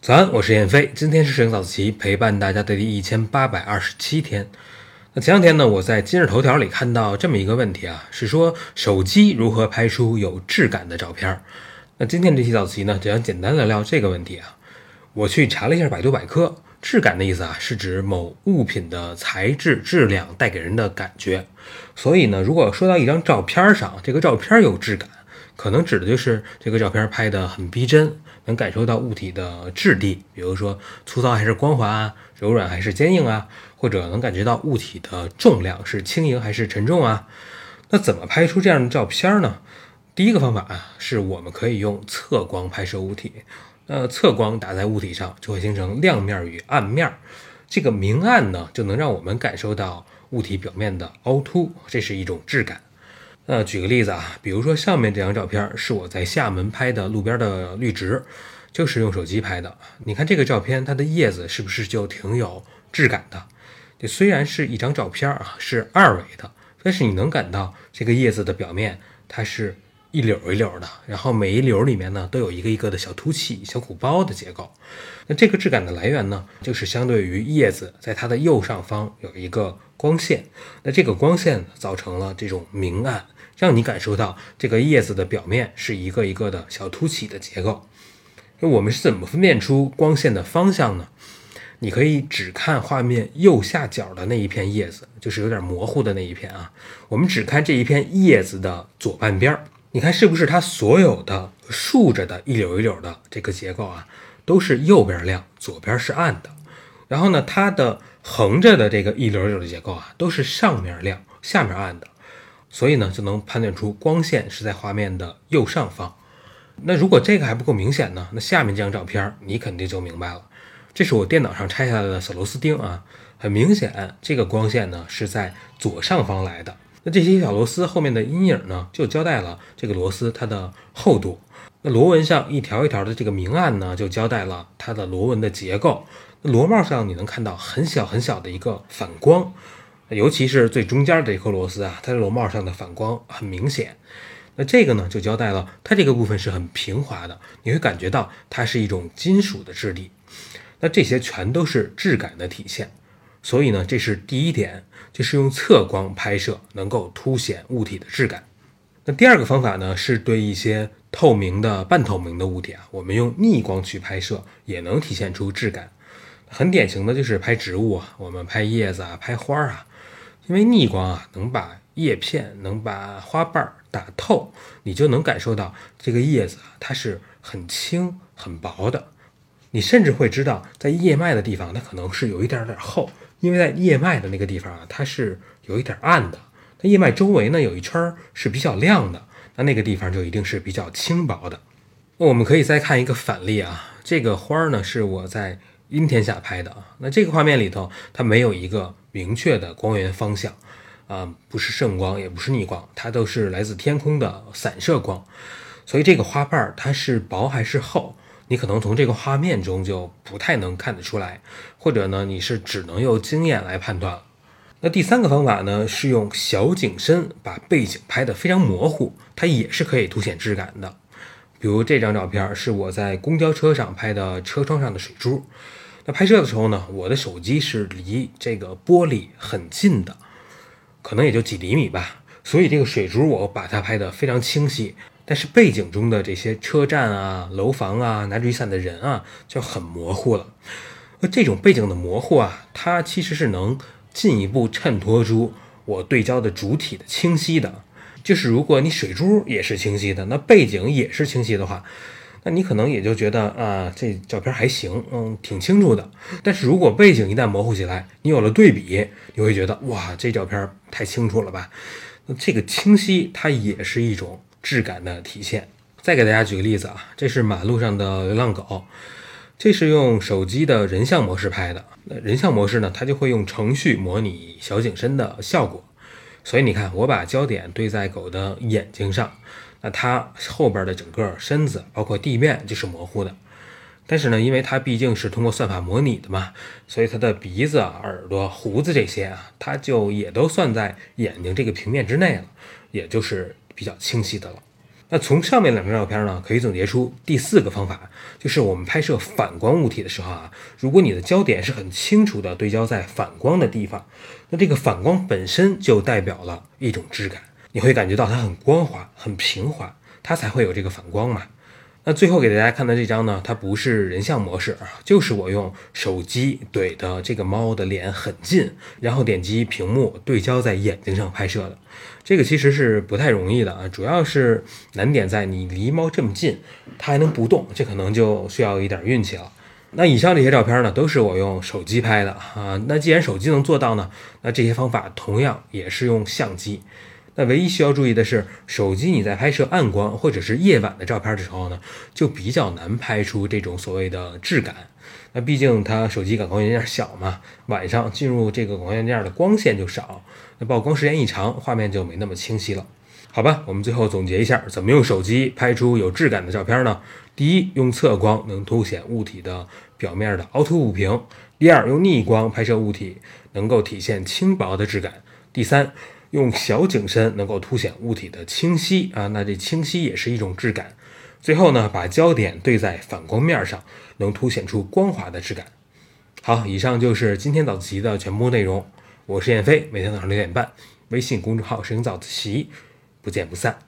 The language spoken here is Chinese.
早安，我是燕飞，今天是摄影早自习陪伴大家的第一千八百二十七天。那前两天呢，我在今日头条里看到这么一个问题啊，是说手机如何拍出有质感的照片。那今天这期早自习呢，就想简单聊聊这个问题啊。我去查了一下百度百科，质感的意思啊，是指某物品的材质、质量带给人的感觉。所以呢，如果说到一张照片上，这个照片有质感，可能指的就是这个照片拍得很逼真。能感受到物体的质地，比如说粗糙还是光滑啊，柔软还是坚硬啊，或者能感觉到物体的重量是轻盈还是沉重啊。那怎么拍出这样的照片呢？第一个方法啊，是我们可以用侧光拍摄物体。那侧光打在物体上，就会形成亮面与暗面。这个明暗呢，就能让我们感受到物体表面的凹凸，这是一种质感。呃举个例子啊，比如说上面这张照片是我在厦门拍的路边的绿植，就是用手机拍的。你看这个照片，它的叶子是不是就挺有质感的？这虽然是一张照片啊，是二维的，但是你能感到这个叶子的表面它是一绺一绺的，然后每一绺里面呢都有一个一个的小凸起、小鼓包的结构。那这个质感的来源呢，就是相对于叶子在它的右上方有一个光线，那这个光线造成了这种明暗。让你感受到这个叶子的表面是一个一个的小凸起的结构。那我们是怎么分辨出光线的方向呢？你可以只看画面右下角的那一片叶子，就是有点模糊的那一片啊。我们只看这一片叶子的左半边儿，你看是不是它所有的竖着的一绺一绺的这个结构啊，都是右边亮，左边是暗的。然后呢，它的横着的这个一绺一绺的结构啊，都是上面亮，下面暗的。所以呢，就能判断出光线是在画面的右上方。那如果这个还不够明显呢？那下面这张照片你肯定就明白了。这是我电脑上拆下来的小螺丝钉啊，很明显，这个光线呢是在左上方来的。那这些小螺丝后面的阴影呢，就交代了这个螺丝它的厚度。那螺纹上一条一条的这个明暗呢，就交代了它的螺纹的结构。那螺帽上你能看到很小很小的一个反光。尤其是最中间的这颗螺丝啊，它的螺帽上的反光很明显。那这个呢，就交代了它这个部分是很平滑的，你会感觉到它是一种金属的质地。那这些全都是质感的体现。所以呢，这是第一点，就是用侧光拍摄能够凸显物体的质感。那第二个方法呢，是对一些透明的、半透明的物体啊，我们用逆光去拍摄，也能体现出质感。很典型的就是拍植物啊，我们拍叶子啊，拍花啊。因为逆光啊，能把叶片、能把花瓣打透，你就能感受到这个叶子啊，它是很轻、很薄的。你甚至会知道，在叶脉的地方，它可能是有一点点厚，因为在叶脉的那个地方啊，它是有一点暗的。那叶脉周围呢，有一圈是比较亮的，那那个地方就一定是比较轻薄的。那我们可以再看一个反例啊，这个花儿呢是我在阴天下拍的啊，那这个画面里头它没有一个。明确的光源方向，啊，不是圣光，也不是逆光，它都是来自天空的散射光。所以这个花瓣它是薄还是厚，你可能从这个画面中就不太能看得出来，或者呢，你是只能用经验来判断。那第三个方法呢，是用小景深把背景拍得非常模糊，它也是可以凸显质感的。比如这张照片是我在公交车上拍的车窗上的水珠。那拍摄的时候呢，我的手机是离这个玻璃很近的，可能也就几厘米吧，所以这个水珠我把它拍得非常清晰。但是背景中的这些车站啊、楼房啊、拿着雨伞的人啊就很模糊了。那这种背景的模糊啊，它其实是能进一步衬托出我对焦的主体的清晰的。就是如果你水珠也是清晰的，那背景也是清晰的话。那你可能也就觉得啊，这照片还行，嗯，挺清楚的。但是如果背景一旦模糊起来，你有了对比，你会觉得哇，这照片太清楚了吧？那这个清晰它也是一种质感的体现。再给大家举个例子啊，这是马路上的流浪狗，这是用手机的人像模式拍的。那人像模式呢，它就会用程序模拟小景深的效果。所以你看，我把焦点对在狗的眼睛上。那它后边的整个身子，包括地面就是模糊的，但是呢，因为它毕竟是通过算法模拟的嘛，所以它的鼻子、耳朵、胡子这些啊，它就也都算在眼睛这个平面之内了，也就是比较清晰的了。那从上面两张照片呢，可以总结出第四个方法，就是我们拍摄反光物体的时候啊，如果你的焦点是很清楚的对焦在反光的地方，那这个反光本身就代表了一种质感，你会感觉到它很光滑、很平滑，它才会有这个反光嘛。那最后给大家看的这张呢，它不是人像模式，就是我用手机怼的这个猫的脸很近，然后点击屏幕对焦在眼睛上拍摄的。这个其实是不太容易的啊，主要是难点在你离猫这么近，它还能不动，这可能就需要一点运气了。那以上这些照片呢，都是我用手机拍的啊。那既然手机能做到呢，那这些方法同样也是用相机。那唯一需要注意的是，手机你在拍摄暗光或者是夜晚的照片的时候呢，就比较难拍出这种所谓的质感。那毕竟它手机感光元件小嘛，晚上进入这个感光元件的光线就少，那曝光时间一长，画面就没那么清晰了。好吧，我们最后总结一下，怎么用手机拍出有质感的照片呢？第一，用侧光能凸显物体的表面的凹凸不平；第二，用逆光拍摄物体能够体现轻薄的质感；第三。用小景深能够凸显物体的清晰啊，那这清晰也是一种质感。最后呢，把焦点对在反光面上，能凸显出光滑的质感。好，以上就是今天早自习的全部内容。我是燕飞，每天早上六点半，微信公众号“摄影早自习”，不见不散。